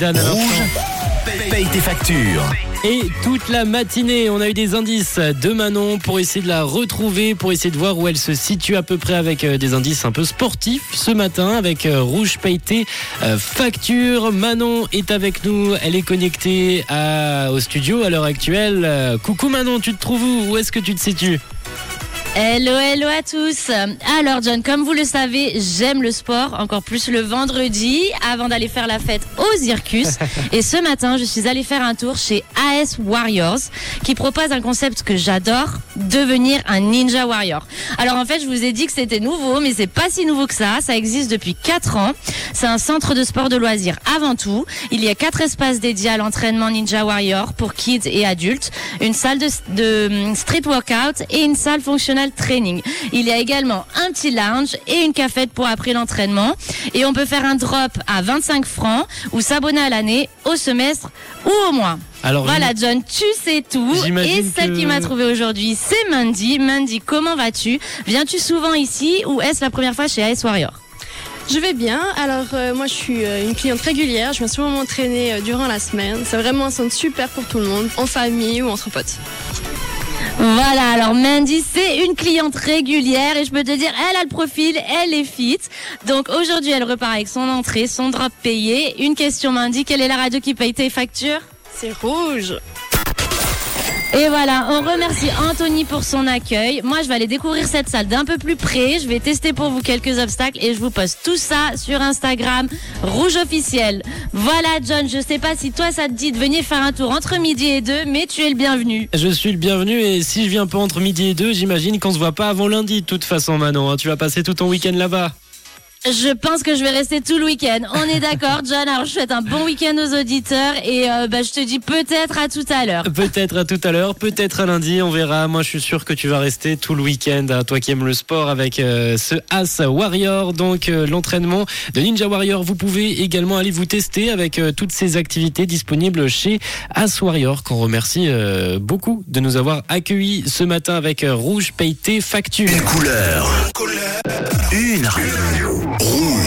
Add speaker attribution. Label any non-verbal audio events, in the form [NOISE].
Speaker 1: Rouge, paye tes factures.
Speaker 2: Et toute la matinée, on a eu des indices de Manon pour essayer de la retrouver, pour essayer de voir où elle se situe à peu près avec euh, des indices un peu sportifs ce matin avec euh, Rouge Pailleté euh, Facture. Manon est avec nous, elle est connectée à- au studio à l'heure actuelle. Coucou Manon, tu te trouves où? Où est-ce que tu te situes?
Speaker 3: Hello, hello à tous. Alors John, comme vous le savez, j'aime le sport, encore plus le vendredi, avant d'aller faire la fête au Circus. [LAUGHS] Et ce matin, je suis allée faire un tour chez AS Warriors, qui propose un concept que j'adore, devenir un Ninja Warrior. Alors en fait, je vous ai dit que c'était nouveau, mais c'est pas si nouveau que ça. Ça existe depuis 4 ans. C'est un centre de sport de loisirs avant tout. Il y a quatre espaces dédiés à l'entraînement Ninja Warrior pour kids et adultes, une salle de, de hum, street workout et une salle training. Il y a également un petit lounge et une cafette pour après l'entraînement. Et on peut faire un drop à 25 francs ou s'abonner à l'année, au semestre ou au mois.
Speaker 2: Alors
Speaker 3: Voilà John, tu sais tout. Et celle
Speaker 2: que-
Speaker 3: qui m'a trouvé aujourd'hui, c'est Mandy. Mandy, comment vas-tu? Viens-tu souvent ici ou est-ce la première fois chez AS Warrior?
Speaker 4: Je vais bien. Alors, euh, moi, je suis euh, une cliente régulière. Je viens souvent m'entraîner euh, durant la semaine. C'est vraiment un centre super pour tout le monde, en famille ou entre potes.
Speaker 3: Voilà, alors Mandy, c'est une cliente régulière et je peux te dire, elle a le profil, elle est fit. Donc aujourd'hui, elle repart avec son entrée, son drop payé. Une question Mandy, quelle est la radio qui paye tes factures?
Speaker 4: C'est rouge.
Speaker 3: Et voilà, on remercie Anthony pour son accueil. Moi, je vais aller découvrir cette salle d'un peu plus près. Je vais tester pour vous quelques obstacles et je vous poste tout ça sur Instagram, Rouge officiel. Voilà, John, je sais pas si toi ça te dit de venir faire un tour entre midi et deux, mais tu es le bienvenu.
Speaker 2: Je suis le bienvenu et si je viens pas entre midi et deux, j'imagine qu'on se voit pas avant lundi de toute façon Manon. hein. Tu vas passer tout ton week-end là-bas.
Speaker 3: Je pense que je vais rester tout le week-end. On est d'accord, John. Alors, je souhaite un bon week-end aux auditeurs et euh, bah, je te dis peut-être à tout à l'heure.
Speaker 2: Peut-être à tout à l'heure, peut-être à lundi, on verra. Moi, je suis sûr que tu vas rester tout le week-end, hein, toi qui aimes le sport, avec euh, ce As Warrior, donc euh, l'entraînement de Ninja Warrior. Vous pouvez également aller vous tester avec euh, toutes ces activités disponibles chez As Warrior, qu'on remercie euh, beaucoup de nous avoir accueillis ce matin avec euh, Rouge Pailleté Facture.
Speaker 1: Une couleur. Une radio. Rouge.